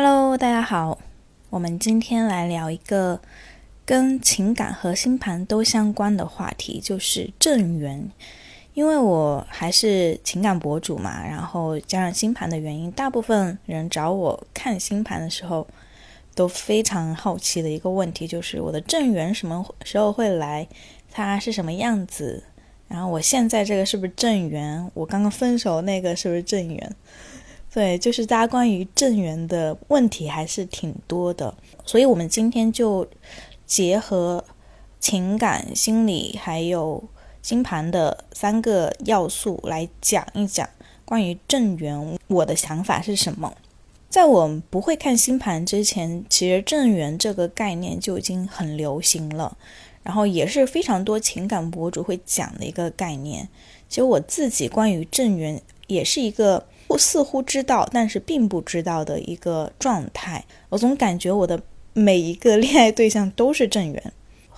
Hello，大家好，我们今天来聊一个跟情感和星盘都相关的话题，就是正缘。因为我还是情感博主嘛，然后加上星盘的原因，大部分人找我看星盘的时候都非常好奇的一个问题，就是我的正缘什么时候会来，它是什么样子？然后我现在这个是不是正缘？我刚刚分手那个是不是正缘？对，就是大家关于正缘的问题还是挺多的，所以我们今天就结合情感、心理还有星盘的三个要素来讲一讲关于正缘，我的想法是什么。在我不会看星盘之前，其实正缘这个概念就已经很流行了，然后也是非常多情感博主会讲的一个概念。其实我自己关于正缘也是一个。我似乎知道，但是并不知道的一个状态。我总感觉我的每一个恋爱对象都是正缘，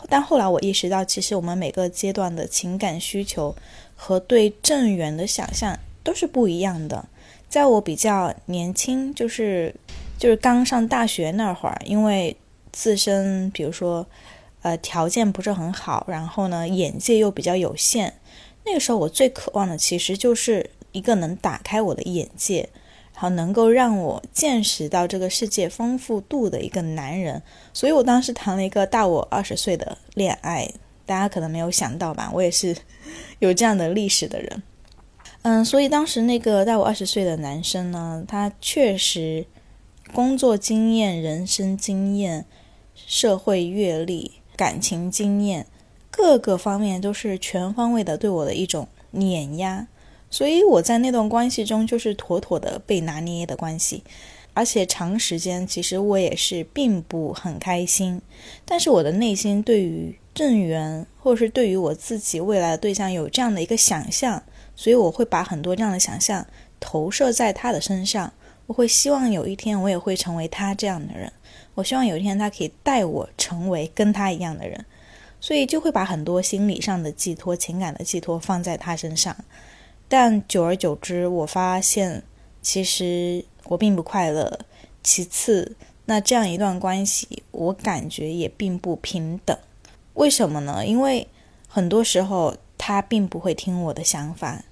但后来我意识到，其实我们每个阶段的情感需求和对正缘的想象都是不一样的。在我比较年轻，就是就是刚上大学那会儿，因为自身比如说呃条件不是很好，然后呢眼界又比较有限，那个时候我最渴望的其实就是。一个能打开我的眼界，然后能够让我见识到这个世界丰富度的一个男人，所以我当时谈了一个大我二十岁的恋爱，大家可能没有想到吧？我也是 有这样的历史的人，嗯，所以当时那个大我二十岁的男生呢，他确实工作经验、人生经验、社会阅历、感情经验各个方面都是全方位的对我的一种碾压。所以我在那段关系中就是妥妥的被拿捏的关系，而且长时间其实我也是并不很开心。但是我的内心对于正缘，或者是对于我自己未来的对象有这样的一个想象，所以我会把很多这样的想象投射在他的身上。我会希望有一天我也会成为他这样的人，我希望有一天他可以带我成为跟他一样的人，所以就会把很多心理上的寄托、情感的寄托放在他身上。但久而久之，我发现其实我并不快乐。其次，那这样一段关系，我感觉也并不平等。为什么呢？因为很多时候他并不会听我的想法，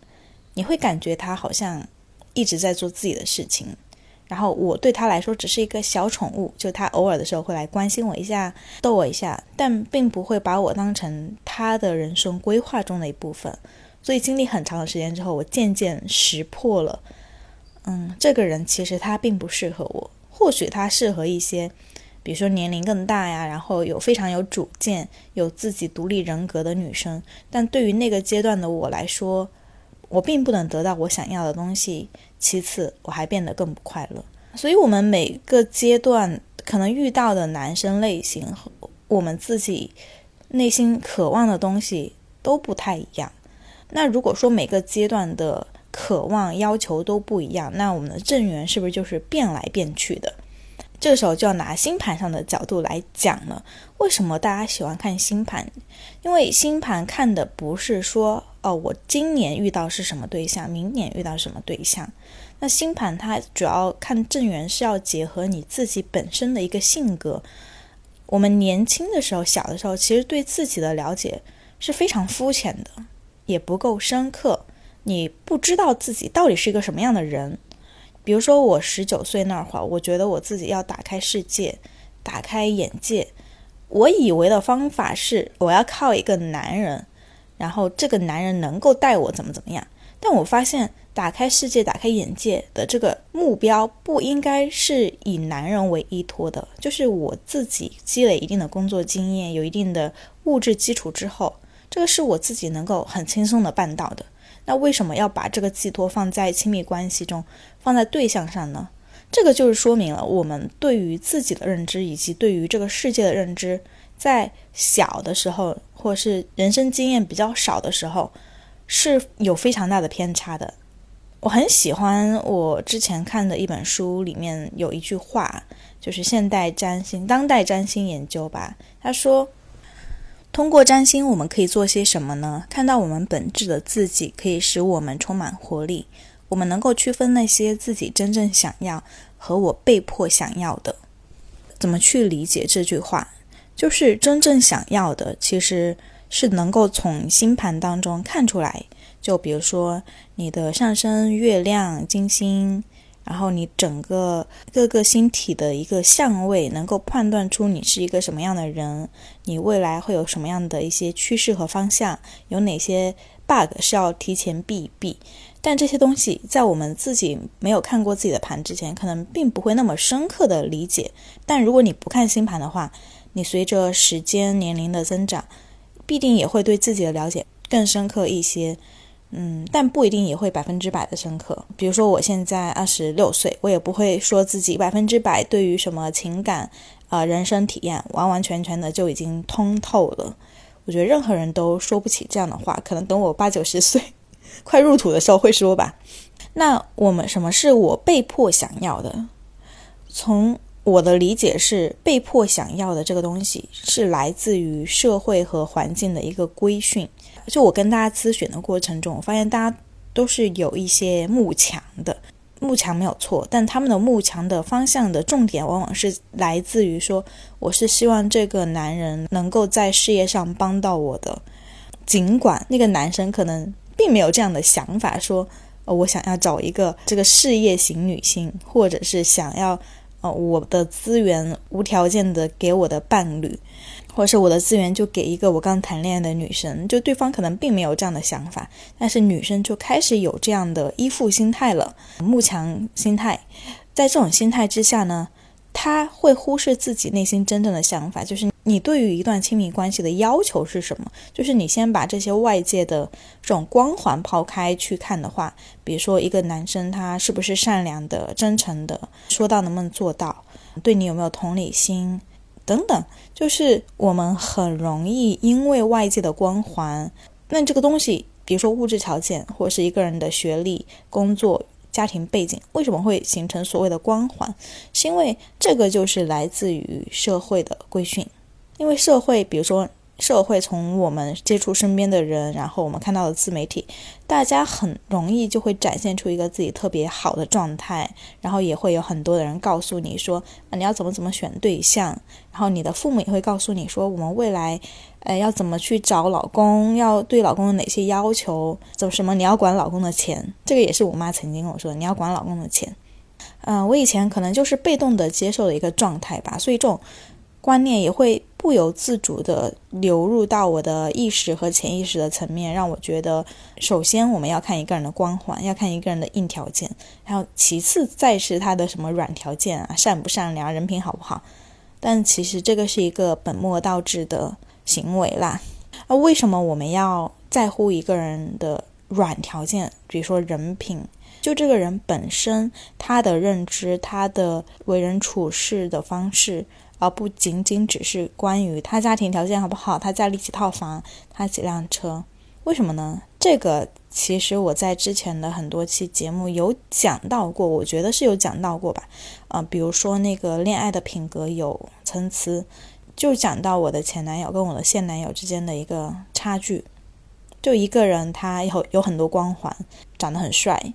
你会感觉他好像一直在做自己的事情，然后我对他来说只是一个小宠物，就他偶尔的时候会来关心我一下，逗我一下，但并不会把我当成他的人生规划中的一部分。所以经历很长的时间之后，我渐渐识破了，嗯，这个人其实他并不适合我。或许他适合一些，比如说年龄更大呀，然后有非常有主见、有自己独立人格的女生。但对于那个阶段的我来说，我并不能得到我想要的东西。其次，我还变得更不快乐。所以，我们每个阶段可能遇到的男生类型和我们自己内心渴望的东西都不太一样。那如果说每个阶段的渴望要求都不一样，那我们的正缘是不是就是变来变去的？这个时候就要拿星盘上的角度来讲了。为什么大家喜欢看星盘？因为星盘看的不是说哦，我今年遇到是什么对象，明年遇到什么对象。那星盘它主要看正缘是要结合你自己本身的一个性格。我们年轻的时候，小的时候，其实对自己的了解是非常肤浅的。也不够深刻，你不知道自己到底是一个什么样的人。比如说，我十九岁那会儿，我觉得我自己要打开世界，打开眼界。我以为的方法是，我要靠一个男人，然后这个男人能够带我怎么怎么样。但我发现，打开世界、打开眼界的这个目标，不应该是以男人为依托的。就是我自己积累一定的工作经验，有一定的物质基础之后。这个是我自己能够很轻松的办到的，那为什么要把这个寄托放在亲密关系中，放在对象上呢？这个就是说明了我们对于自己的认知以及对于这个世界的认知，在小的时候或是人生经验比较少的时候，是有非常大的偏差的。我很喜欢我之前看的一本书，里面有一句话，就是现代占星、当代占星研究吧，他说。通过占星，我们可以做些什么呢？看到我们本质的自己，可以使我们充满活力。我们能够区分那些自己真正想要和我被迫想要的。怎么去理解这句话？就是真正想要的，其实是能够从星盘当中看出来。就比如说你的上升月亮、金星。然后你整个各个星体的一个相位，能够判断出你是一个什么样的人，你未来会有什么样的一些趋势和方向，有哪些 bug 是要提前避一避。但这些东西在我们自己没有看过自己的盘之前，可能并不会那么深刻的理解。但如果你不看星盘的话，你随着时间年龄的增长，必定也会对自己的了解更深刻一些。嗯，但不一定也会百分之百的深刻。比如说，我现在二十六岁，我也不会说自己百分之百对于什么情感、啊人生体验完完全全的就已经通透了。我觉得任何人都说不起这样的话，可能等我八九十岁，快入土的时候会说吧。那我们什么是我被迫想要的？从我的理解是，被迫想要的这个东西是来自于社会和环境的一个规训。就我跟大家咨询的过程中，我发现大家都是有一些慕强的，慕强没有错，但他们的慕强的方向的重点往往是来自于说，我是希望这个男人能够在事业上帮到我的，尽管那个男生可能并没有这样的想法，说，呃，我想要找一个这个事业型女性，或者是想要，呃，我的资源无条件的给我的伴侣。或者是我的资源就给一个我刚谈恋爱的女生，就对方可能并没有这样的想法，但是女生就开始有这样的依附心态了，慕强心态。在这种心态之下呢，她会忽视自己内心真正的想法，就是你对于一段亲密关系的要求是什么？就是你先把这些外界的这种光环抛开去看的话，比如说一个男生他是不是善良的、真诚的，说到能不能做到，对你有没有同理心。等等，就是我们很容易因为外界的光环，那这个东西，比如说物质条件，或者是一个人的学历、工作、家庭背景，为什么会形成所谓的光环？是因为这个就是来自于社会的规训，因为社会，比如说。社会从我们接触身边的人，然后我们看到的自媒体，大家很容易就会展现出一个自己特别好的状态，然后也会有很多的人告诉你说，你要怎么怎么选对象，然后你的父母也会告诉你说，我们未来，呃要怎么去找老公，要对老公有哪些要求，怎么什么？你要管老公的钱，这个也是我妈曾经跟我说，你要管老公的钱，嗯，我以前可能就是被动的接受的一个状态吧，所以这种。观念也会不由自主地流入到我的意识和潜意识的层面，让我觉得，首先我们要看一个人的光环，要看一个人的硬条件，然后其次再是他的什么软条件啊，善不善良，人品好不好。但其实这个是一个本末倒置的行为啦。那为什么我们要在乎一个人的软条件？比如说人品，就这个人本身他的认知，他的为人处事的方式。而不仅仅只是关于他家庭条件好不好，他家里几套房，他几辆车，为什么呢？这个其实我在之前的很多期节目有讲到过，我觉得是有讲到过吧。啊，比如说那个恋爱的品格有参差，就讲到我的前男友跟我的现男友之间的一个差距。就一个人他有有很多光环，长得很帅，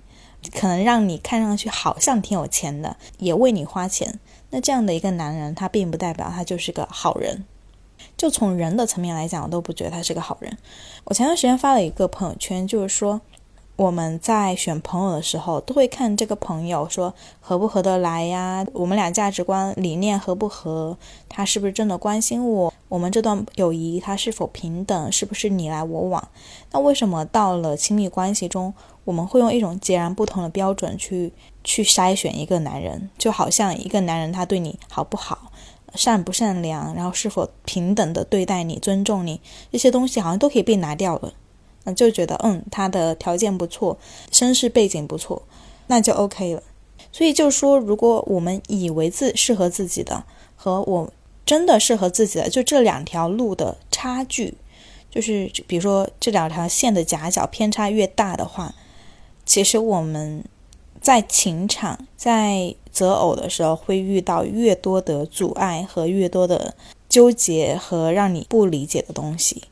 可能让你看上去好像挺有钱的，也为你花钱。那这样的一个男人，他并不代表他就是个好人。就从人的层面来讲，我都不觉得他是个好人。我前段时间发了一个朋友圈，就是说我们在选朋友的时候，都会看这个朋友说合不合得来呀，我们俩价值观理念合不合，他是不是真的关心我，我们这段友谊他是否平等，是不是你来我往？那为什么到了亲密关系中，我们会用一种截然不同的标准去？去筛选一个男人，就好像一个男人他对你好不好，善不善良，然后是否平等的对待你、尊重你，这些东西好像都可以被拿掉了。那就觉得，嗯，他的条件不错，身世背景不错，那就 OK 了。所以就说，如果我们以为自适合自己的和我真的适合自己的，就这两条路的差距，就是比如说这两条线的夹角偏差越大的话，其实我们。在情场，在择偶的时候，会遇到越多的阻碍和越多的纠结和让你不理解的东西。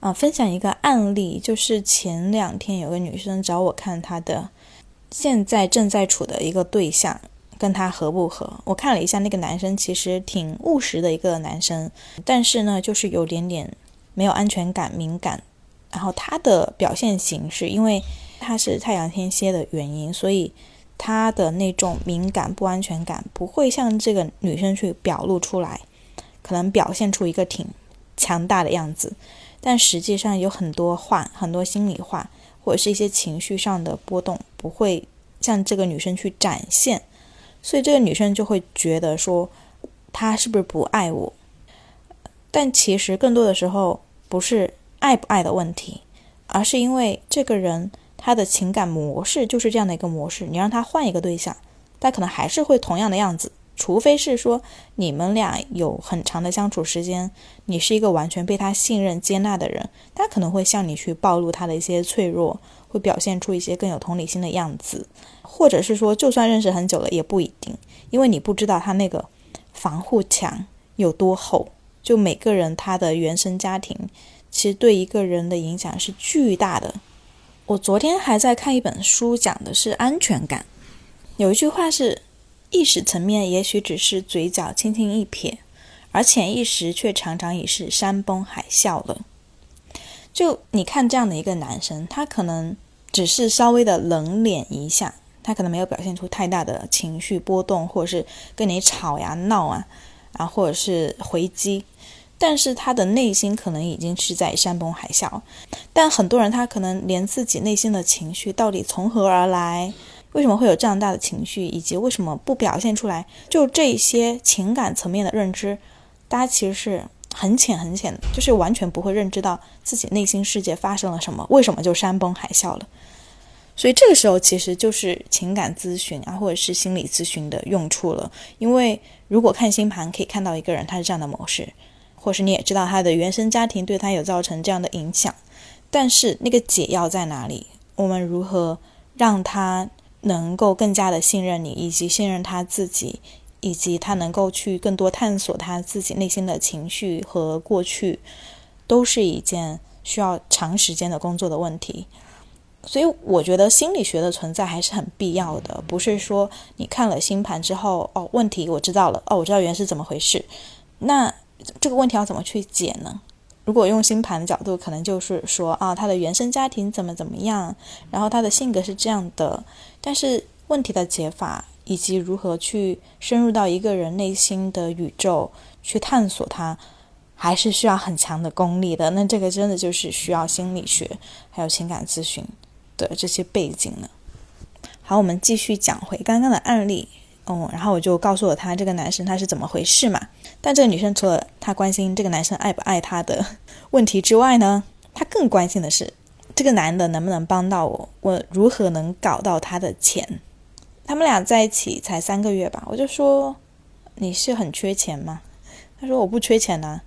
啊，分享一个案例，就是前两天有个女生找我看她的现在正在处的一个对象，跟他合不合。我看了一下，那个男生其实挺务实的一个男生，但是呢，就是有点点没有安全感、敏感。然后他的表现形式，因为他是太阳天蝎的原因，所以他的那种敏感、不安全感不会像这个女生去表露出来，可能表现出一个挺强大的样子，但实际上有很多话、很多心里话，或者是一些情绪上的波动，不会向这个女生去展现，所以这个女生就会觉得说，他是不是不爱我？但其实更多的时候不是。爱不爱的问题，而是因为这个人他的情感模式就是这样的一个模式。你让他换一个对象，他可能还是会同样的样子，除非是说你们俩有很长的相处时间，你是一个完全被他信任接纳的人，他可能会向你去暴露他的一些脆弱，会表现出一些更有同理心的样子，或者是说就算认识很久了也不一定，因为你不知道他那个防护墙有多厚。就每个人他的原生家庭。其实对一个人的影响是巨大的。我昨天还在看一本书，讲的是安全感。有一句话是：意识层面也许只是嘴角轻轻一撇，而潜意识却常常已是山崩海啸了。就你看这样的一个男生，他可能只是稍微的冷脸一下，他可能没有表现出太大的情绪波动，或者是跟你吵呀闹啊，啊，或者是回击。但是他的内心可能已经是在山崩海啸，但很多人他可能连自己内心的情绪到底从何而来，为什么会有这样大的情绪，以及为什么不表现出来，就这些情感层面的认知，大家其实是很浅很浅，就是完全不会认知到自己内心世界发生了什么，为什么就山崩海啸了。所以这个时候其实就是情感咨询啊，或者是心理咨询的用处了，因为如果看星盘可以看到一个人他是这样的模式。或是你也知道他的原生家庭对他有造成这样的影响，但是那个解药在哪里？我们如何让他能够更加的信任你，以及信任他自己，以及他能够去更多探索他自己内心的情绪和过去，都是一件需要长时间的工作的问题。所以我觉得心理学的存在还是很必要的，不是说你看了星盘之后，哦，问题我知道了，哦，我知道原是怎么回事，那。这个问题要怎么去解呢？如果用星盘的角度，可能就是说啊，他的原生家庭怎么怎么样，然后他的性格是这样的。但是问题的解法以及如何去深入到一个人内心的宇宙去探索他，还是需要很强的功力的。那这个真的就是需要心理学还有情感咨询的这些背景了。好，我们继续讲回刚刚的案例。嗯，然后我就告诉了他这个男生他是怎么回事嘛。但这个女生除了她关心这个男生爱不爱她的 问题之外呢，她更关心的是这个男的能不能帮到我，我如何能搞到他的钱。他们俩在一起才三个月吧，我就说你是很缺钱吗？他说我不缺钱呐，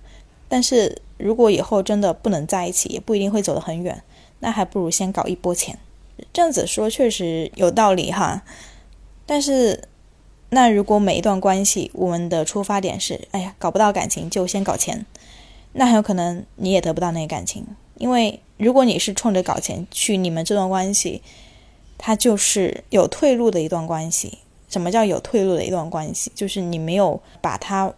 但是如果以后真的不能在一起，也不一定会走得很远，那还不如先搞一波钱。这样子说确实有道理哈，但是。那如果每一段关系，我们的出发点是，哎呀，搞不到感情就先搞钱，那很有可能你也得不到那个感情，因为如果你是冲着搞钱去，你们这段关系，它就是有退路的一段关系。什么叫有退路的一段关系？就是你没有把它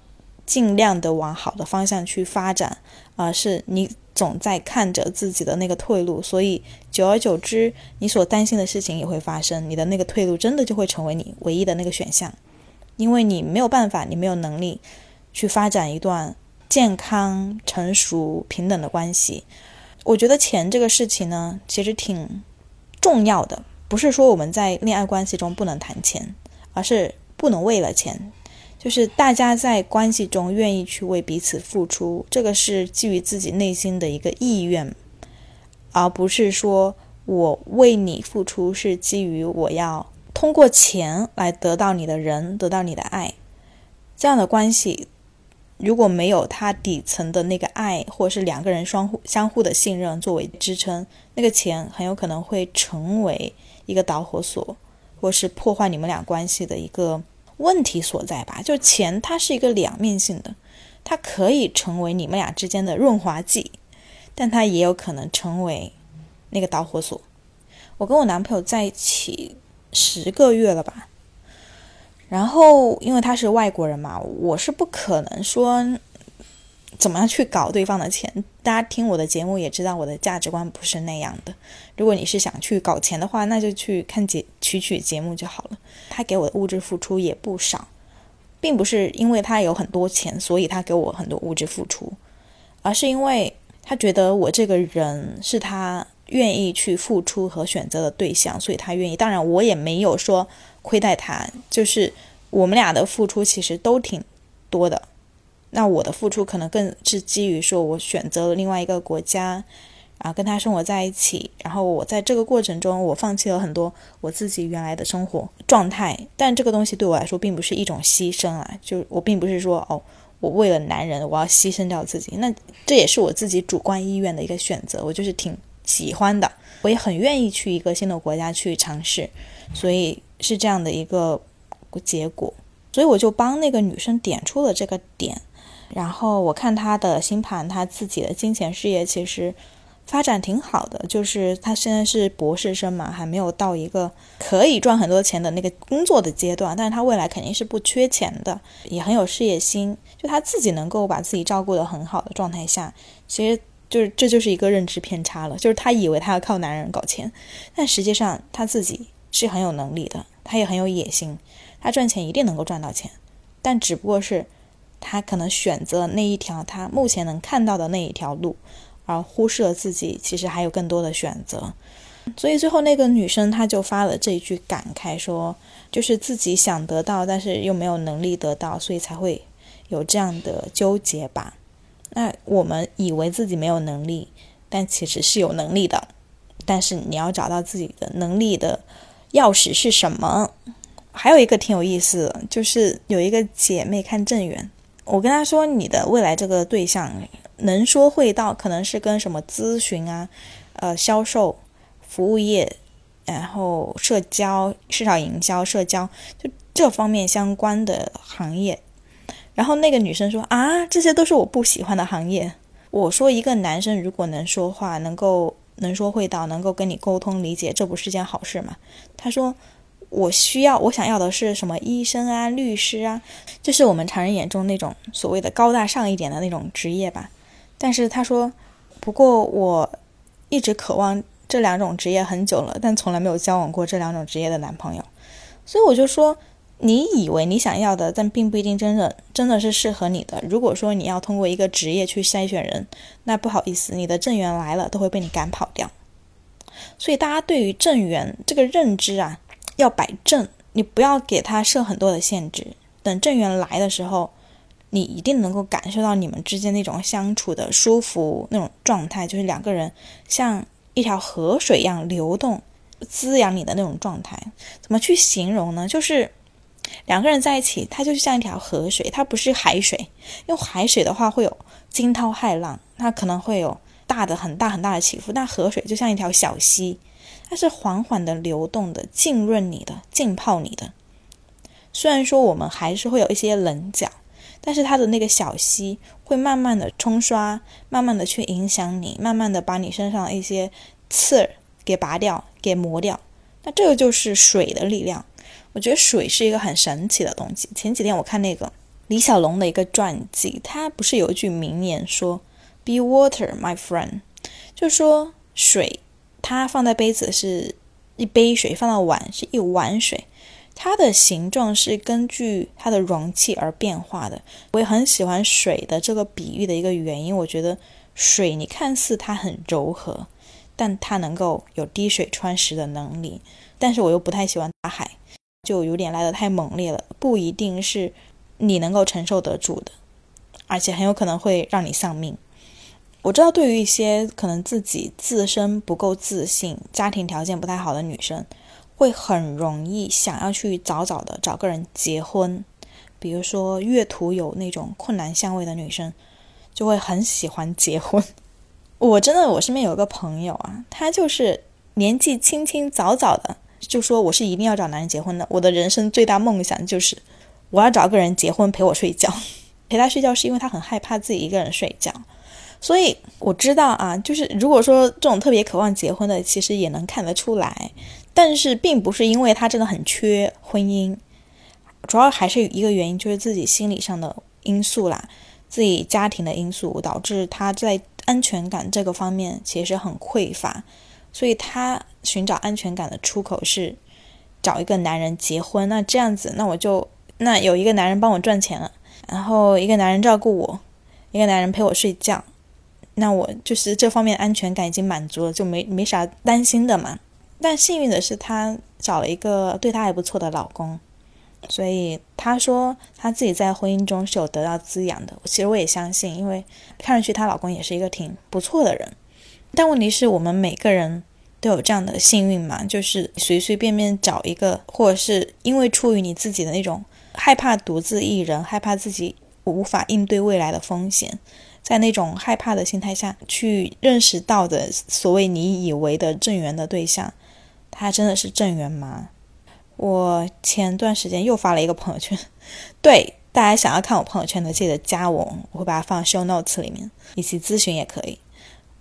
尽量的往好的方向去发展，而是你。总在看着自己的那个退路，所以久而久之，你所担心的事情也会发生。你的那个退路真的就会成为你唯一的那个选项，因为你没有办法，你没有能力去发展一段健康、成熟、平等的关系。我觉得钱这个事情呢，其实挺重要的，不是说我们在恋爱关系中不能谈钱，而是不能为了钱。就是大家在关系中愿意去为彼此付出，这个是基于自己内心的一个意愿，而不是说我为你付出是基于我要通过钱来得到你的人，得到你的爱。这样的关系如果没有它底层的那个爱，或者是两个人相互相互的信任作为支撑，那个钱很有可能会成为一个导火索，或是破坏你们俩关系的一个。问题所在吧，就钱它是一个两面性的，它可以成为你们俩之间的润滑剂，但它也有可能成为那个导火索。我跟我男朋友在一起十个月了吧，然后因为他是外国人嘛，我是不可能说怎么样去搞对方的钱。大家听我的节目也知道，我的价值观不是那样的。如果你是想去搞钱的话，那就去看节曲曲节目就好了。他给我的物质付出也不少，并不是因为他有很多钱，所以他给我很多物质付出，而是因为他觉得我这个人是他愿意去付出和选择的对象，所以他愿意。当然，我也没有说。亏待他，就是我们俩的付出其实都挺多的。那我的付出可能更是基于说，我选择了另外一个国家，啊，跟他生活在一起。然后我在这个过程中，我放弃了很多我自己原来的生活状态。但这个东西对我来说，并不是一种牺牲啊。就我并不是说，哦，我为了男人，我要牺牲掉自己。那这也是我自己主观意愿的一个选择。我就是挺喜欢的，我也很愿意去一个新的国家去尝试。所以。是这样的一个结果，所以我就帮那个女生点出了这个点，然后我看他的星盘，他自己的金钱事业其实发展挺好的，就是他现在是博士生嘛，还没有到一个可以赚很多钱的那个工作的阶段，但是他未来肯定是不缺钱的，也很有事业心，就他自己能够把自己照顾得很好的状态下，其实就是这就是一个认知偏差了，就是他以为他要靠男人搞钱，但实际上他自己是很有能力的。他也很有野心，他赚钱一定能够赚到钱，但只不过是他可能选择那一条他目前能看到的那一条路，而忽视了自己其实还有更多的选择。所以最后那个女生她就发了这一句感慨，说就是自己想得到，但是又没有能力得到，所以才会有这样的纠结吧。那我们以为自己没有能力，但其实是有能力的，但是你要找到自己的能力的。钥匙是什么？还有一个挺有意思的，就是有一个姐妹看正缘，我跟他说，你的未来这个对象能说会道，可能是跟什么咨询啊、呃销售、服务业，然后社交、市场营销、社交，就这方面相关的行业。然后那个女生说啊，这些都是我不喜欢的行业。我说一个男生如果能说话，能够。能说会道，能够跟你沟通理解，这不是件好事吗？他说：“我需要，我想要的是什么？医生啊，律师啊，就是我们常人眼中那种所谓的高大上一点的那种职业吧。”但是他说：“不过我一直渴望这两种职业很久了，但从来没有交往过这两种职业的男朋友。”所以我就说。你以为你想要的，但并不一定真的真的是适合你的。如果说你要通过一个职业去筛选人，那不好意思，你的正缘来了都会被你赶跑掉。所以大家对于正缘这个认知啊，要摆正，你不要给他设很多的限制。等正缘来的时候，你一定能够感受到你们之间那种相处的舒服那种状态，就是两个人像一条河水一样流动，滋养你的那种状态。怎么去形容呢？就是。两个人在一起，它就像一条河水，它不是海水。因为海水的话会有惊涛骇浪，它可能会有大的、很大、很大的起伏。但河水就像一条小溪，它是缓缓的流动的，浸润你的，浸泡你的。虽然说我们还是会有一些棱角，但是它的那个小溪会慢慢的冲刷，慢慢的去影响你，慢慢的把你身上的一些刺儿给拔掉，给磨掉。那这个就是水的力量。我觉得水是一个很神奇的东西。前几天我看那个李小龙的一个传记，他不是有一句名言说 “Be water, my friend”，就说水，它放在杯子是一杯水，放到碗是一碗水，它的形状是根据它的容器而变化的。我也很喜欢水的这个比喻的一个原因，我觉得水你看似它很柔和，但它能够有滴水穿石的能力。但是我又不太喜欢大海。就有点来的太猛烈了，不一定是你能够承受得住的，而且很有可能会让你丧命。我知道，对于一些可能自己自身不够自信、家庭条件不太好的女生，会很容易想要去早早的找个人结婚。比如说，月图有那种困难相位的女生，就会很喜欢结婚。我真的，我身边有个朋友啊，她就是年纪轻轻、早早的。就说我是一定要找男人结婚的，我的人生最大梦想就是我要找个人结婚陪我睡觉，陪他睡觉是因为他很害怕自己一个人睡觉，所以我知道啊，就是如果说这种特别渴望结婚的，其实也能看得出来，但是并不是因为他真的很缺婚姻，主要还是一个原因，就是自己心理上的因素啦，自己家庭的因素导致他在安全感这个方面其实很匮乏，所以他寻找安全感的出口是找一个男人结婚。那这样子，那我就那有一个男人帮我赚钱了，然后一个男人照顾我，一个男人陪我睡觉，那我就是这方面安全感已经满足了，就没没啥担心的嘛。但幸运的是，她找了一个对她还不错的老公。所以她说她自己在婚姻中是有得到滋养的，其实我也相信，因为看上去她老公也是一个挺不错的人。但问题是我们每个人都有这样的幸运嘛？就是随随便便找一个，或者是因为出于你自己的那种害怕独自一人，害怕自己无法应对未来的风险，在那种害怕的心态下去认识到的所谓你以为的正缘的对象，他真的是正缘吗？我前段时间又发了一个朋友圈，对大家想要看我朋友圈的，记得加我，我会把它放 show notes 里面，以及咨询也可以。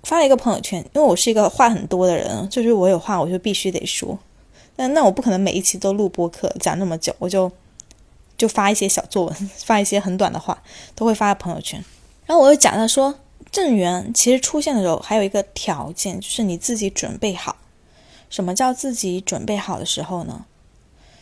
发了一个朋友圈，因为我是一个话很多的人，就是我有话我就必须得说，那那我不可能每一期都录播客讲那么久，我就就发一些小作文，发一些很短的话，都会发在朋友圈。然后我又讲到说，正缘其实出现的时候还有一个条件，就是你自己准备好。什么叫自己准备好的时候呢？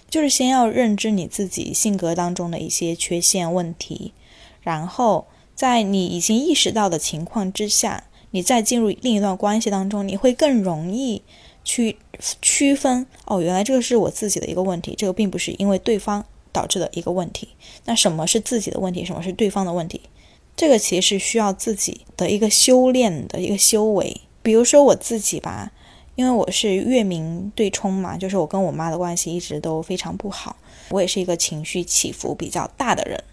就是先要认知你自己性格当中的一些缺陷问题，然后在你已经意识到的情况之下，你再进入另一段关系当中，你会更容易去区分哦，原来这个是我自己的一个问题，这个并不是因为对方导致的一个问题。那什么是自己的问题，什么是对方的问题？这个其实是需要自己的一个修炼的一个修为。比如说我自己吧。因为我是月明对冲嘛，就是我跟我妈的关系一直都非常不好。我也是一个情绪起伏比较大的人。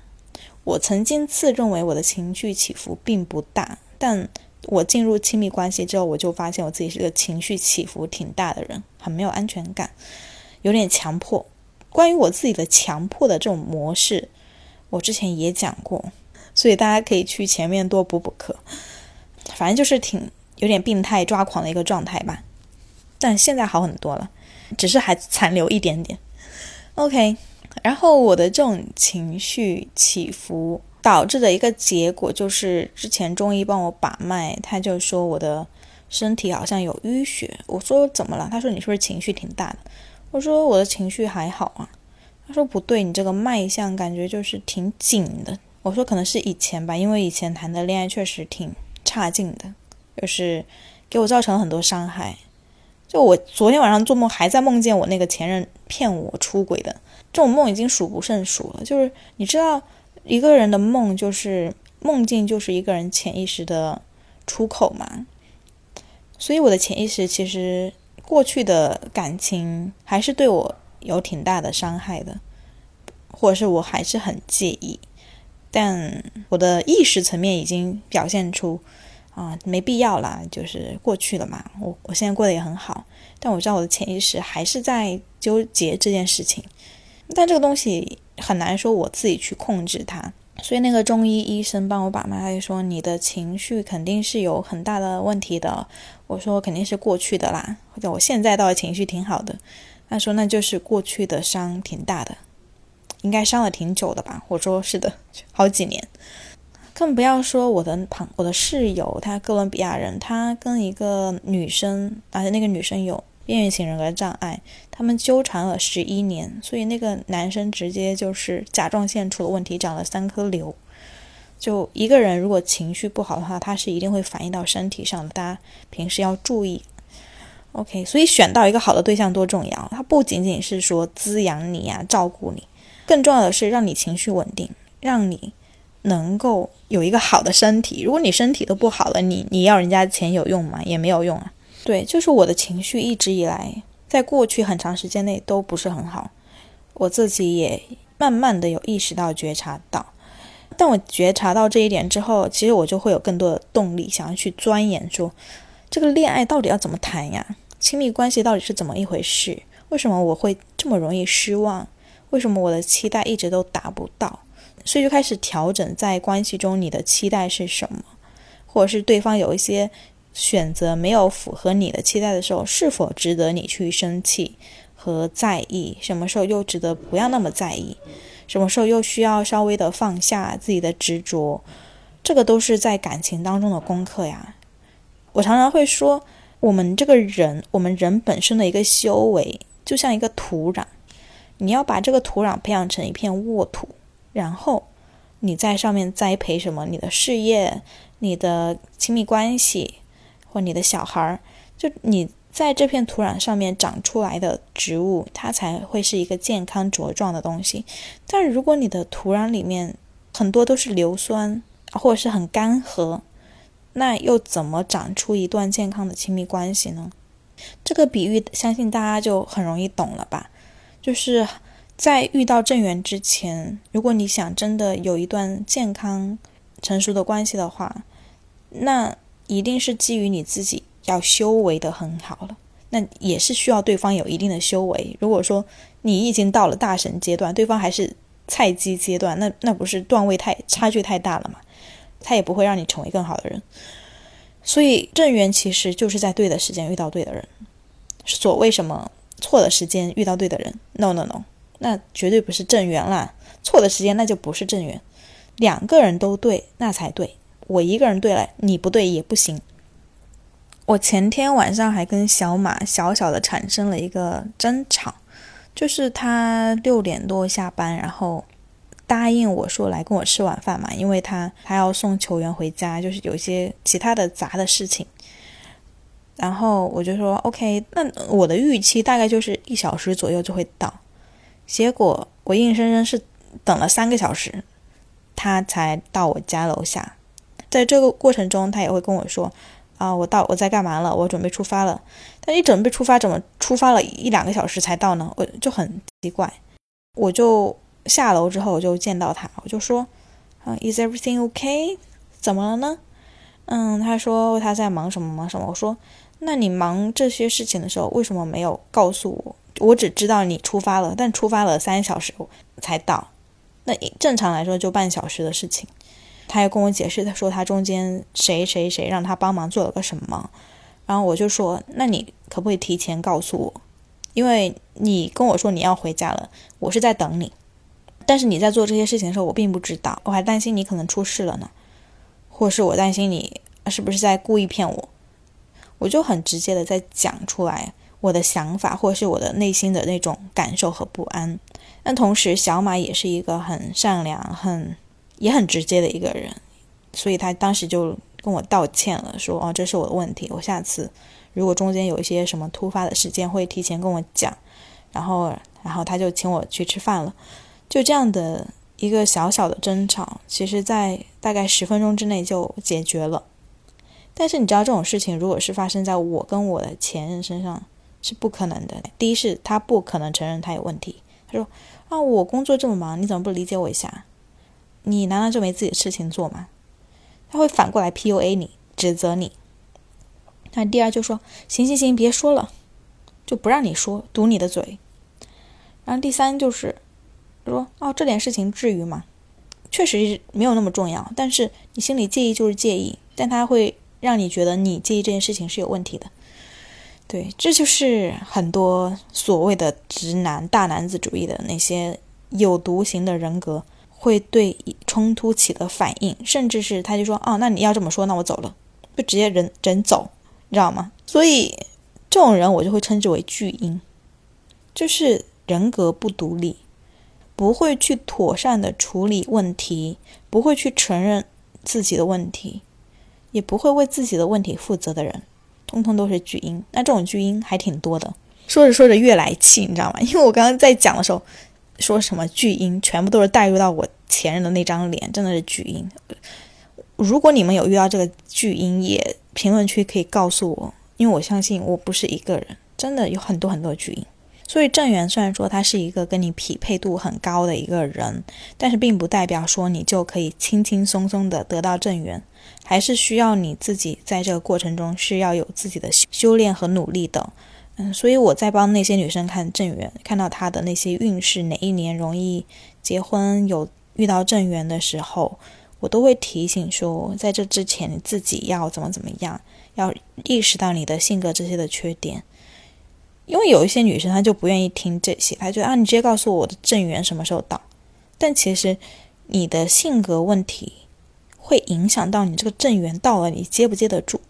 我曾经自认为我的情绪起伏并不大，但我进入亲密关系之后，我就发现我自己是个情绪起伏挺大的人，很没有安全感，有点强迫。关于我自己的强迫的这种模式，我之前也讲过，所以大家可以去前面多补补课。反正就是挺有点病态抓狂的一个状态吧。但现在好很多了，只是还残留一点点。OK，然后我的这种情绪起伏导致的一个结果就是，之前中医帮我把脉，他就说我的身体好像有淤血。我说怎么了？他说你是不是情绪挺大的？我说我的情绪还好啊。他说不对，你这个脉象感觉就是挺紧的。我说可能是以前吧，因为以前谈的恋爱确实挺差劲的，就是给我造成了很多伤害。就我昨天晚上做梦，还在梦见我那个前任骗我出轨的这种梦已经数不胜数了。就是你知道，一个人的梦就是梦境，就是一个人潜意识的出口嘛。所以我的潜意识其实过去的感情还是对我有挺大的伤害的，或者是我还是很介意，但我的意识层面已经表现出。啊，没必要啦，就是过去了嘛。我我现在过得也很好，但我知道我的潜意识还是在纠结这件事情。但这个东西很难说我自己去控制它。所以那个中医医生帮我把脉，他就说你的情绪肯定是有很大的问题的。我说肯定是过去的啦，或者我现在倒是情绪挺好的。他说那就是过去的伤挺大的，应该伤了挺久的吧？我说是的，好几年。更不要说我的旁我的室友，他哥伦比亚人，他跟一个女生，而且那个女生有边缘型人格障碍，他们纠缠了十一年，所以那个男生直接就是甲状腺出了问题，长了三颗瘤。就一个人如果情绪不好的话，他是一定会反映到身体上的，大家平时要注意。OK，所以选到一个好的对象多重要，他不仅仅是说滋养你呀，照顾你，更重要的是让你情绪稳定，让你。能够有一个好的身体，如果你身体都不好了，你你要人家钱有用吗？也没有用啊。对，就是我的情绪一直以来，在过去很长时间内都不是很好，我自己也慢慢的有意识到、觉察到。但我觉察到这一点之后，其实我就会有更多的动力，想要去钻研，说这个恋爱到底要怎么谈呀？亲密关系到底是怎么一回事？为什么我会这么容易失望？为什么我的期待一直都达不到？所以就开始调整在关系中你的期待是什么，或者是对方有一些选择没有符合你的期待的时候，是否值得你去生气和在意？什么时候又值得不要那么在意？什么时候又需要稍微的放下自己的执着，这个都是在感情当中的功课呀。我常常会说，我们这个人，我们人本身的一个修为，就像一个土壤，你要把这个土壤培养成一片沃土，然后你在上面栽培什么，你的事业、你的亲密关系或你的小孩儿，就你。在这片土壤上面长出来的植物，它才会是一个健康茁壮的东西。但如果你的土壤里面很多都是硫酸，或者是很干涸，那又怎么长出一段健康的亲密关系呢？这个比喻相信大家就很容易懂了吧？就是在遇到正缘之前，如果你想真的有一段健康成熟的关系的话，那一定是基于你自己。要修为的很好了，那也是需要对方有一定的修为。如果说你已经到了大神阶段，对方还是菜鸡阶段，那那不是段位太差距太大了吗？他也不会让你成为更好的人。所以正缘其实就是在对的时间遇到对的人。所谓什么错的时间遇到对的人？No No No，那绝对不是正缘啦。错的时间那就不是正缘。两个人都对，那才对。我一个人对了，你不对也不行。我前天晚上还跟小马小小的产生了一个争吵，就是他六点多下班，然后答应我说来跟我吃晚饭嘛，因为他他要送球员回家，就是有一些其他的杂的事情。然后我就说 OK，那我的预期大概就是一小时左右就会到。结果我硬生生是等了三个小时，他才到我家楼下。在这个过程中，他也会跟我说。啊，我到我在干嘛了？我准备出发了，但你准备出发怎么出发了一两个小时才到呢？我就很奇怪。我就下楼之后我就见到他，我就说，啊，Is everything OK？怎么了呢？嗯，他说他在忙什么忙什么。我说，那你忙这些事情的时候为什么没有告诉我？我只知道你出发了，但出发了三小时才到，那正常来说就半小时的事情。他又跟我解释，他说他中间谁谁谁让他帮忙做了个什么，然后我就说，那你可不可以提前告诉我？因为你跟我说你要回家了，我是在等你，但是你在做这些事情的时候，我并不知道，我还担心你可能出事了呢，或是我担心你是不是在故意骗我，我就很直接的在讲出来我的想法，或者是我的内心的那种感受和不安。但同时，小马也是一个很善良、很。也很直接的一个人，所以他当时就跟我道歉了，说：“哦，这是我的问题，我下次如果中间有一些什么突发的事件，会提前跟我讲。”然后，然后他就请我去吃饭了。就这样的一个小小的争吵，其实在大概十分钟之内就解决了。但是你知道，这种事情如果是发生在我跟我的前任身上，是不可能的。第一是他不可能承认他有问题，他说：“啊，我工作这么忙，你怎么不理解我一下？”你难道就没自己的事情做吗？他会反过来 PUA 你，指责你。那第二就说行行行，别说了，就不让你说，堵你的嘴。然后第三就是说哦，这点事情至于吗？确实没有那么重要，但是你心里介意就是介意，但他会让你觉得你介意这件事情是有问题的。对，这就是很多所谓的直男、大男子主义的那些有毒型的人格。会对冲突起的反应，甚至是他就说：“哦，那你要这么说，那我走了，就直接人人走，你知道吗？”所以这种人我就会称之为巨婴，就是人格不独立，不会去妥善的处理问题，不会去承认自己的问题，也不会为自己的问题负责的人，通通都是巨婴。那这种巨婴还挺多的，说着说着越来气，你知道吗？因为我刚刚在讲的时候。说什么巨婴，全部都是带入到我前任的那张脸，真的是巨婴。如果你们有遇到这个巨婴，也评论区可以告诉我，因为我相信我不是一个人，真的有很多很多巨婴。所以正缘虽然说他是一个跟你匹配度很高的一个人，但是并不代表说你就可以轻轻松松的得到正缘，还是需要你自己在这个过程中是要有自己的修炼和努力的。嗯，所以我在帮那些女生看正缘，看到她的那些运势哪一年容易结婚，有遇到正缘的时候，我都会提醒说，在这之前你自己要怎么怎么样，要意识到你的性格这些的缺点。因为有一些女生她就不愿意听这些，她觉得啊，你直接告诉我我的正缘什么时候到，但其实你的性格问题会影响到你这个正缘到了你接不接得住，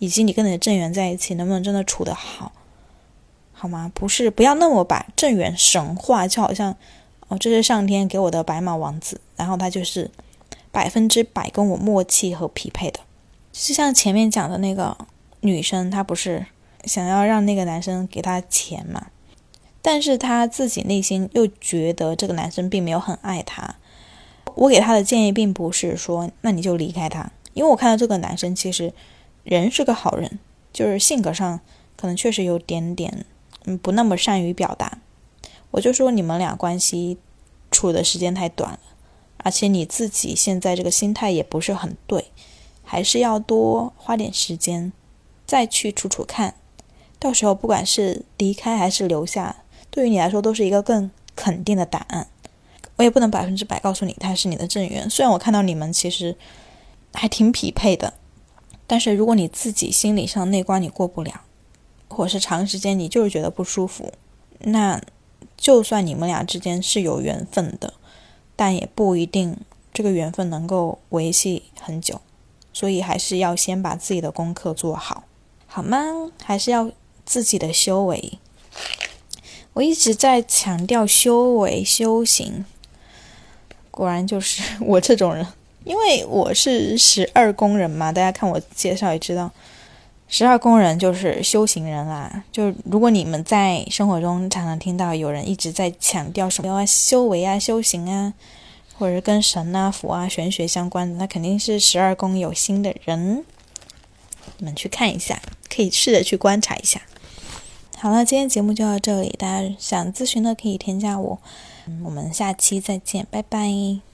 以及你跟你的正缘在一起能不能真的处得好，好吗？不是，不要那么把正缘神化，就好像哦，这是上天给我的白马王子，然后他就是百分之百跟我默契和匹配的。就像前面讲的那个女生，她不是想要让那个男生给她钱嘛？但是她自己内心又觉得这个男生并没有很爱她。我给他的建议并不是说那你就离开他，因为我看到这个男生其实人是个好人，就是性格上可能确实有点点嗯不那么善于表达。我就说你们俩关系处的时间太短了，而且你自己现在这个心态也不是很对。还是要多花点时间，再去处处看，到时候不管是离开还是留下，对于你来说都是一个更肯定的答案。我也不能百分之百告诉你他是你的正缘，虽然我看到你们其实还挺匹配的，但是如果你自己心理上那关你过不了，或者是长时间你就是觉得不舒服，那就算你们俩之间是有缘分的，但也不一定这个缘分能够维系很久。所以还是要先把自己的功课做好，好吗？还是要自己的修为。我一直在强调修为修行，果然就是 我这种人，因为我是十二宫人嘛。大家看我介绍也知道，十二宫人就是修行人啦。就如果你们在生活中常常听到有人一直在强调什么要修为啊、修行啊。或者是跟神啊、佛啊、玄学相关的，那肯定是十二宫有心的人。你们去看一下，可以试着去观察一下。好了，今天节目就到这里，大家想咨询的可以添加我。我们下期再见，拜拜。